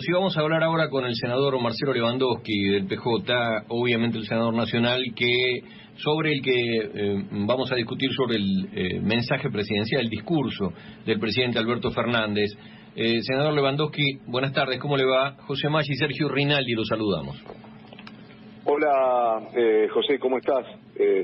Si vamos a hablar ahora con el senador Marcelo Lewandowski del PJ, obviamente el senador nacional, que sobre el que eh, vamos a discutir sobre el eh, mensaje presidencial, el discurso del presidente Alberto Fernández. Eh, senador Lewandowski, buenas tardes, ¿cómo le va? José Maggi y Sergio Rinaldi, los saludamos. Hola, José, ¿cómo estás?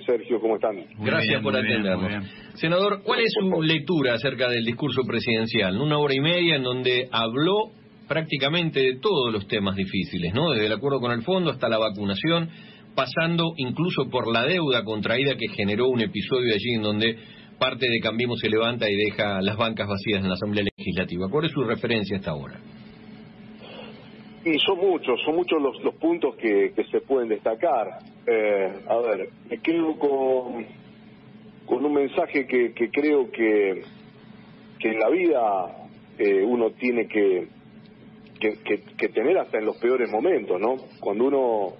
Sergio, ¿cómo están? Gracias por atendernos. Senador, ¿cuál es su lectura acerca del discurso presidencial? Una hora y media en donde habló prácticamente de todos los temas difíciles, ¿no? Desde el acuerdo con el fondo hasta la vacunación, pasando incluso por la deuda contraída que generó un episodio allí en donde parte de Cambiemos se levanta y deja las bancas vacías en la Asamblea Legislativa. ¿Cuál es su referencia hasta ahora? Y son muchos, son muchos los, puntos que, se pueden destacar. Eh, a ver, me quedo con, con un mensaje que, creo que, que en la vida eh, uno tiene que, que, tener hasta en los peores momentos, ¿no? Cuando uno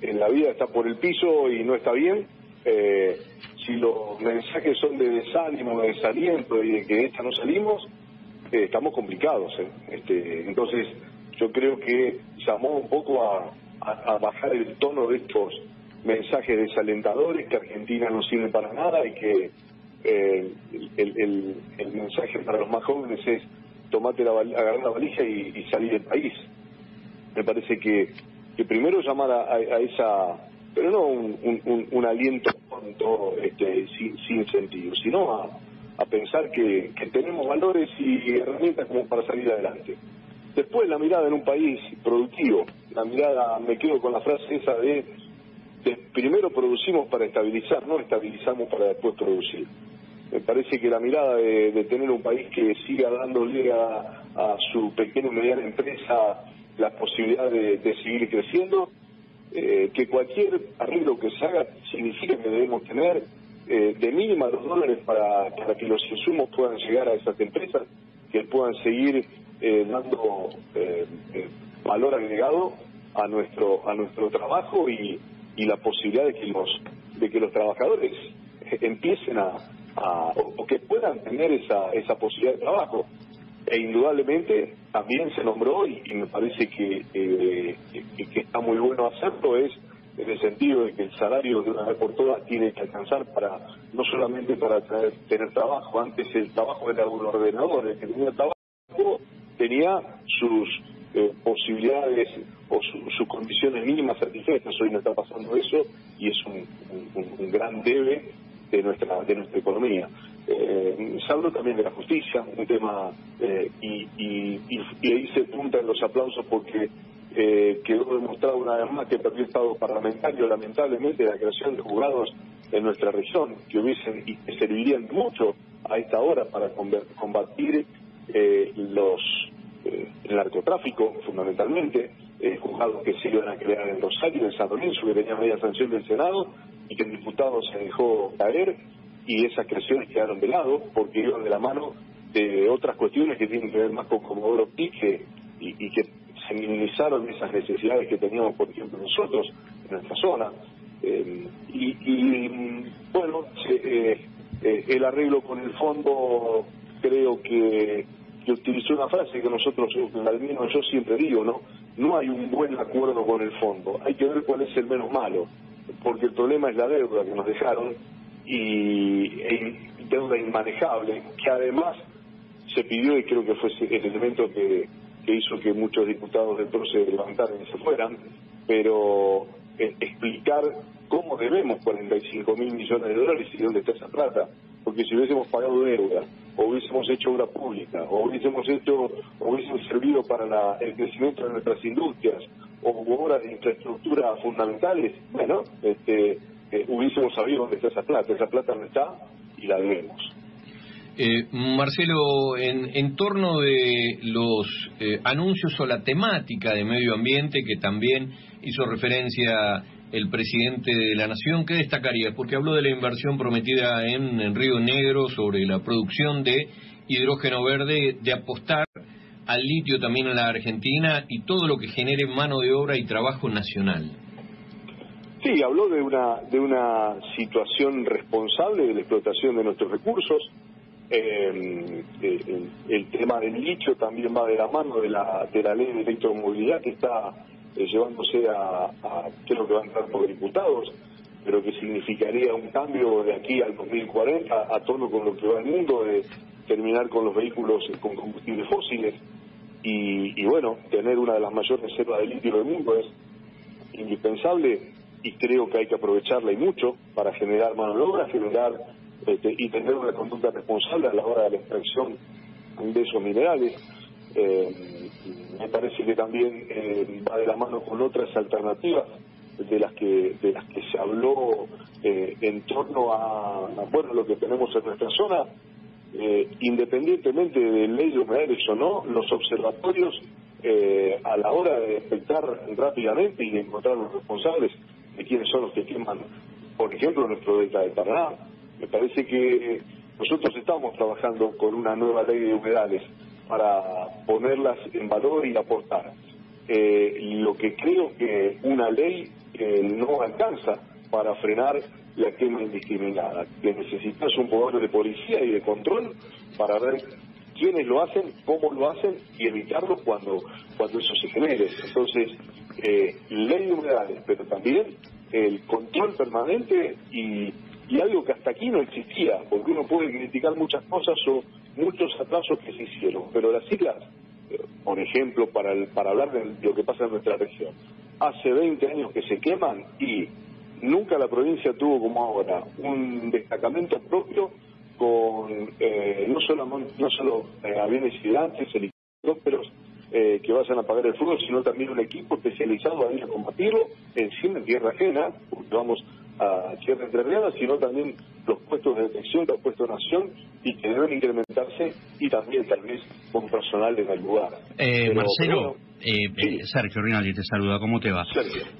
en la vida está por el piso y no está bien, eh, si los mensajes son de desánimo, de desaliento y de que esta no salimos, eh, estamos complicados. ¿eh? Este, entonces, yo creo que llamó un poco a, bajar el tono de estos mensajes desalentadores, que Argentina no sirve para nada y que el, el mensaje para los más jóvenes es tomate la, agarrar la valija y, salir del país. Me parece que, primero llamar a, esa, pero no un, un, aliento este, sin, sentido, sino a, pensar que, tenemos valores y herramientas como para salir adelante. Después la mirada en un país productivo, la mirada, me quedo con la frase esa de primero producimos para estabilizar, no estabilizamos para después producir me parece que la mirada de, tener un país que siga dándole a, su pequeña y mediana empresa la posibilidad de, seguir creciendo, eh, que cualquier arreglo que se haga significa que debemos tener eh, de mínima los dólares para, para que los insumos puedan llegar a esas empresas, que puedan seguir eh, dando valor agregado a nuestro a nuestro trabajo y, y la posibilidad de que los de que los trabajadores empiecen a, o, que puedan tener esa, esa posibilidad de trabajo. E indudablemente también se nombró, y, me parece que, eh, que, está muy bueno hacerlo, es en el sentido de que el salario de una vez por todas tiene que alcanzar para no solamente para tener trabajo, antes el trabajo era un ordenador, el que tenía trabajo tenía sus eh, posibilidades o sus condiciones mínimas satisfechas, hoy no está pasando eso y es un gran debe de nuestra de nuestra economía. Eh, se habló también de la justicia, un tema, eh, y, y, y, ahí se los aplausos porque eh, quedó demostrado una vez más que perdió el Estado parlamentario, lamentablemente, la creación de juzgados en nuestra región, que hubiesen y que servirían mucho a esta hora para combatir eh, los el narcotráfico, fundamentalmente, juzgados que se iban a crear en Rosario, en San Lorenzo, que tenía media sanción del Senado, y que el diputado se dejó caer y esas creaciones quedaron de lado porque iban de la mano de otras cuestiones que tienen que ver más con Comodoro Pi y, y que se minimizaron esas necesidades que teníamos, por ejemplo, nosotros en nuestra zona. Eh, y, bueno, eh, eh, el arreglo con el fondo creo que, que utilizó una frase que nosotros, al menos yo siempre digo, ¿no? No hay un buen acuerdo con el fondo, hay que ver cuál es el menos malo porque el problema es la deuda que nos dejaron y deuda inmanejable, que además se pidió y creo que fue el elemento que, hizo que muchos diputados del PRO se levantaran y se fueran, pero eh, explicar cómo debemos 45 mil millones de dólares y dónde está esa plata, porque si hubiésemos pagado deuda, o hubiésemos hecho obra pública, o hubiésemos hecho, o hubiésemos servido para el crecimiento de nuestras industrias, o obras de infraestructura fundamentales, bueno, este, eh, hubiésemos sabido dónde está esa plata. Esa plata no está y la debemos. Eh, Marcelo, en, en, torno de los eh, anuncios o la temática de medio ambiente que también hizo referencia el presidente de la Nación, ¿qué destacaría? Porque habló de la inversión prometida en, en Río Negro sobre la producción de hidrógeno verde, de apostar al litio también en la Argentina y todo lo que genere mano de obra y trabajo nacional. Sí, habló de una, de una situación responsable de la explotación de nuestros recursos, Eh, el, tema del litio también va de la mano de la, de la ley de electromovilidad que está eh, llevándose a, a, creo que va a entrar por diputados, pero que significaría un cambio de aquí al 2040 a tono con lo que va el mundo, de terminar con los vehículos con combustibles fósiles. Y, y bueno, tener una de las mayores reservas de litio del mundo es indispensable y creo que hay que aprovecharla y mucho para generar mano de obra, generar este, y tener una conducta responsable a la hora de la extracción de esos minerales. Eh, me parece que también eh, va de la mano con otras alternativas de las que de las que se habló eh, en torno a, bueno lo que tenemos en nuestra zona independientemente de ley de humedales o no los observatorios a la hora de detectar rápidamente y de encontrar los responsables de quiénes son los que queman, por ejemplo, nuestro delta de Paraná. Me parece que nosotros estamos trabajando con una nueva ley de humedales para ponerlas en valor y aportar. Eh, lo que creo que una ley eh, no alcanza para frenar la quema indiscriminada, que necesitas un poder de policía y de control para ver quiénes lo hacen, cómo lo hacen y evitarlo cuando, cuando eso se genere. Entonces, eh, ley de humedales, pero también el control permanente y, y algo que hasta aquí no existía, porque uno puede criticar muchas cosas o muchos atrasos que se hicieron, pero las islas, eh, por ejemplo, para, para hablar de lo que pasa en nuestra región, hace 20 años que se queman y nunca la provincia tuvo como ahora un destacamento propio con eh, no solo no solo eh, aviones gigantes, helicópteros eh, que vayan a pagar el fuego, sino también un equipo especializado a ir a combatirlo encima en tierra ajena, porque vamos a tierra entrerriana, sino también los puestos de detección, los puestos de nación y que deben incrementarse y también tal vez con personal en el lugar. Eh, Marcelo, eh, eh, Sergio Rinaldi te saluda, ¿cómo te va?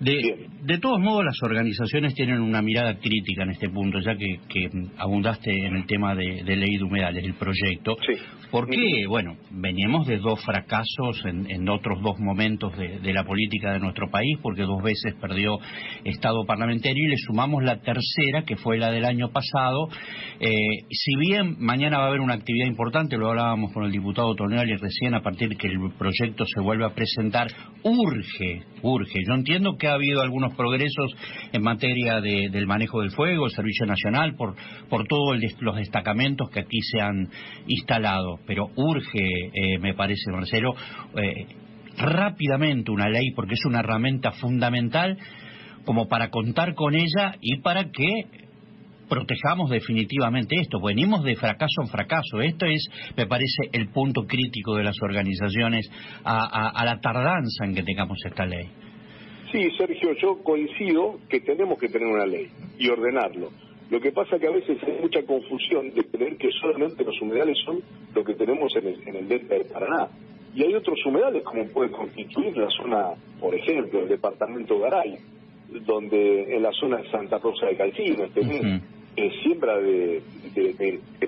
de, de, todos modos, las organizaciones tienen una mirada crítica en este punto, ya que, que abundaste en el tema de, ley de humedales, el proyecto. Sí. Porque, bueno, veníamos de dos fracasos en, en otros dos momentos de, de, la política de nuestro país, porque dos veces perdió Estado parlamentario y le sumamos la tercera, que fue la del año pasado. Eh, si bien mañana va a haber una actividad importante, lo hablábamos con el diputado Tonelli recién, a partir de que el proyecto se vuelva a presentar, presentar urge, urge. Yo entiendo que ha habido algunos progresos en materia de, del manejo del fuego, el Servicio Nacional, por, por todos los destacamentos que aquí se han instalado, pero urge, eh, me parece, Marcelo, eh, rápidamente una ley, porque es una herramienta fundamental como para contar con ella y para que protejamos definitivamente esto. Venimos de fracaso en fracaso. Esto es, me parece, el punto crítico de las organizaciones a, la tardanza en que tengamos esta ley. Sí, Sergio, yo coincido que tenemos que tener una ley y ordenarlo. Lo que pasa que a veces hay mucha confusión de creer que solamente los humedales son lo que tenemos en el, en el delta de Paraná. Y hay otros humedales como puede constituir la zona, por ejemplo, el departamento de Garay, donde en la zona de Santa Rosa de Calcino, este siembra de,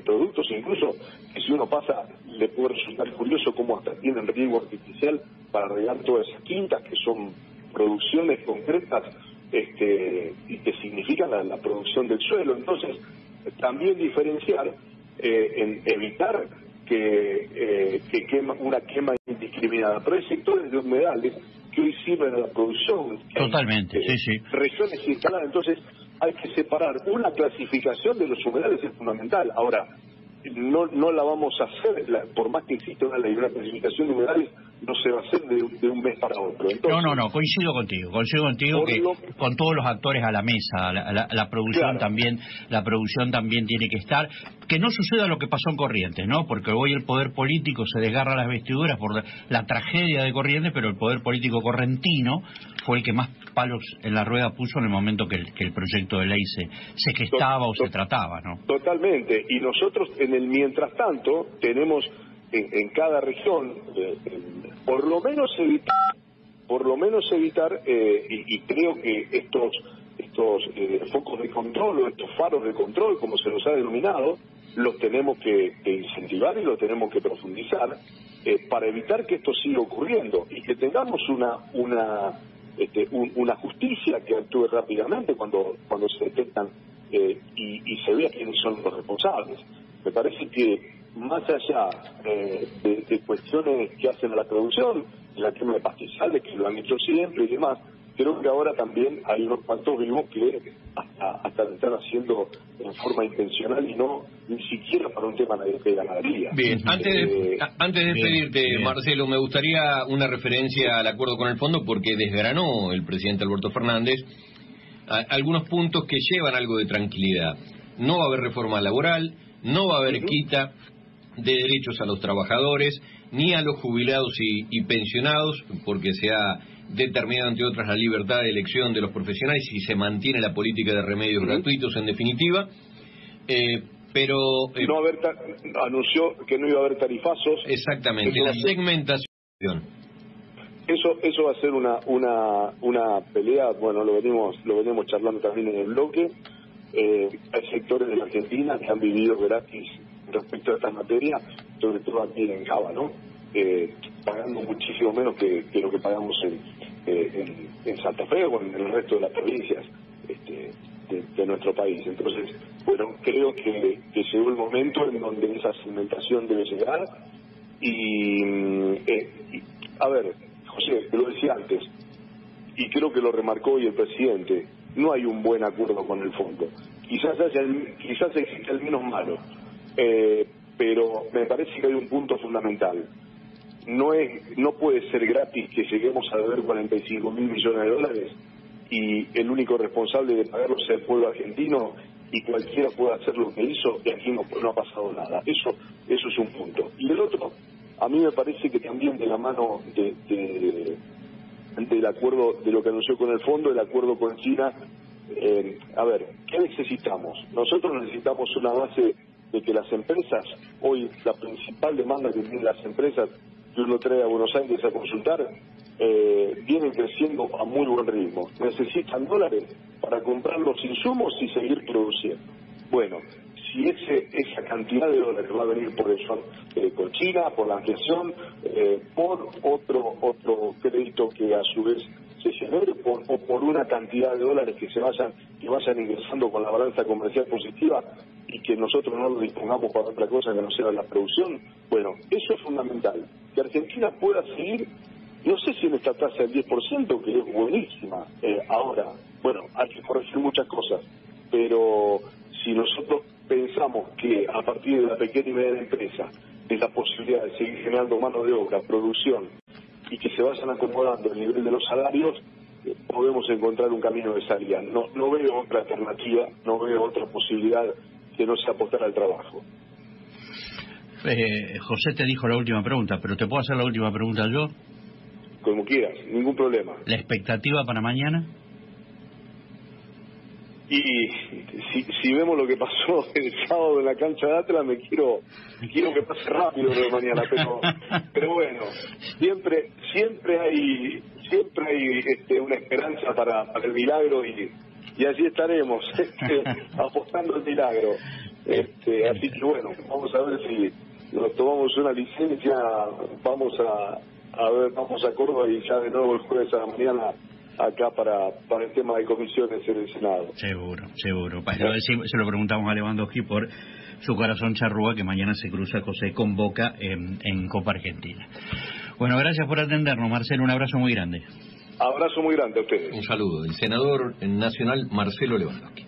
productos, incluso que si uno pasa le puede resultar curioso cómo hasta tienen riego artificial para regar todas esas quintas, que son producciones concretas este, y que significan la, producción del suelo. Entonces, también diferenciar eh, en evitar que, eh, que quema, una quema indiscriminada. Pero hay sectores de humedales que hoy sirven a la producción. Totalmente, sí, sí. Regiones instaladas, entonces hay que separar. Una clasificación de los humedales es fundamental. Ahora, no, no la vamos a hacer, por más que exista una una clasificación de humedales, no se va a hacer de, un mes para otro. no, no, no, coincido contigo, coincido contigo que con todos los actores a la mesa, la, producción también, la producción también tiene que estar, que no suceda lo que pasó en Corrientes, ¿no? Porque hoy el poder político se desgarra las vestiduras por la, tragedia de Corrientes, pero el poder político correntino fue el que más palos en la rueda puso en el momento que el, proyecto de ley se, se gestaba o se trataba, ¿no? Totalmente, y nosotros en el mientras tanto tenemos en, cada región, eh, por lo menos evitar, por lo menos evitar, eh, y, creo que estos estos eh, focos de control o estos faros de control, como se los ha denominado, los tenemos que, incentivar y los tenemos que profundizar para evitar que esto siga ocurriendo y que tengamos una una este, una justicia que actúe rápidamente cuando cuando se detectan y, y se vea quiénes son los responsables. Me parece que más allá de, cuestiones que hacen a la producción, la tema de pastizales, que lo han hecho siempre y demás, creo que ahora también hay unos cuantos vivos que hasta, lo están haciendo en forma intencional y no ni siquiera para un tema de ganadería. Bien, antes de, eh, antes de despedirte, Marcelo, me gustaría una referencia al acuerdo con el fondo porque desgranó el presidente Alberto Fernández algunos puntos que llevan algo de tranquilidad. No va a haber reforma laboral, no va a haber quita de derechos a los trabajadores, ni a los jubilados y, pensionados, porque se ha determinado, entre otras, la libertad de elección de los profesionales y se mantiene la política de remedios gratuitos, en definitiva. Eh, pero. Eh, no haber anunció que no iba a haber tarifazos. Exactamente, la segmentación. Eso, eso va a ser una, una, una pelea, bueno, lo venimos, lo venimos charlando también en el bloque. Eh, hay sectores de la Argentina que han vivido gratis respecto a esta materia, sobre todo aquí en Java, ¿no? Eh, pagando muchísimo menos que, lo que pagamos eh, en, Santa Fe o en el resto de las provincias este, de, nuestro país. Entonces, bueno, creo que, llegó el momento en donde esa segmentación debe llegar y, eh, a ver, José, te lo decía antes, y creo que lo remarcó hoy el presidente, no hay un buen acuerdo con el fondo. Quizás haya quizás existe el menos malo, eh, pero me parece que hay un punto fundamental. No es, no puede ser gratis que lleguemos a deber 45 mil millones de dólares y el único responsable de pagarlo sea el pueblo argentino y cualquiera pueda hacer lo que hizo y aquí no, no ha pasado nada. Eso, eso es un punto. Y el otro, a mí me parece que también de la mano de, de del acuerdo, de lo que anunció con el fondo, el acuerdo con China, eh, a ver, ¿qué necesitamos? Nosotros necesitamos una base de que las empresas, hoy la principal demanda que tienen las empresas que uno trae a Buenos Aires a consultar, eh, vienen creciendo a muy buen ritmo. Necesitan dólares para comprar los insumos y seguir produciendo. Bueno, si ese, esa cantidad de dólares va a venir por eso, eh, con China, por la ampliación, eh, por otro otro crédito que a su vez se genere, por, o por una cantidad de dólares que se vayan que vayan ingresando con la balanza comercial positiva, y que nosotros no lo dispongamos para otra cosa que no sea la producción, bueno, eso es fundamental. Que Argentina pueda seguir, no sé si en esta tasa del 10%, que es buenísima eh, ahora, bueno, hay que corregir muchas cosas, pero si nosotros pensamos que a partir de la pequeña y media empresa, de la posibilidad de seguir generando mano de obra, producción, y que se vayan acomodando el nivel de los salarios, podemos encontrar un camino de salida. No, no veo otra alternativa, no veo otra posibilidad que no se apostar al trabajo. Eh, José te dijo la última pregunta, pero ¿te puedo hacer la última pregunta yo? Como quieras, ningún problema. ¿La expectativa para mañana? Y si, vemos lo que pasó el sábado en la cancha de Atlas, me quiero quiero que pase rápido de mañana, pero pero bueno, siempre siempre hay siempre hay este, una esperanza para, para el milagro y, y allí estaremos este, apostando el milagro. Este, así que bueno, vamos a ver si nos tomamos una licencia, vamos a, ver, vamos a Córdoba y ya de nuevo el jueves a la mañana acá para, para el tema de comisiones en el Senado. Seguro, seguro. Se lo preguntamos a Lewandowski por su corazón charrúa que mañana se cruza José con Boca en Copa Argentina. Bueno, gracias por atendernos, Marcelo. Un abrazo muy grande. Abrazo muy grande a ustedes. Un saludo. El senador nacional Marcelo Lewandowski.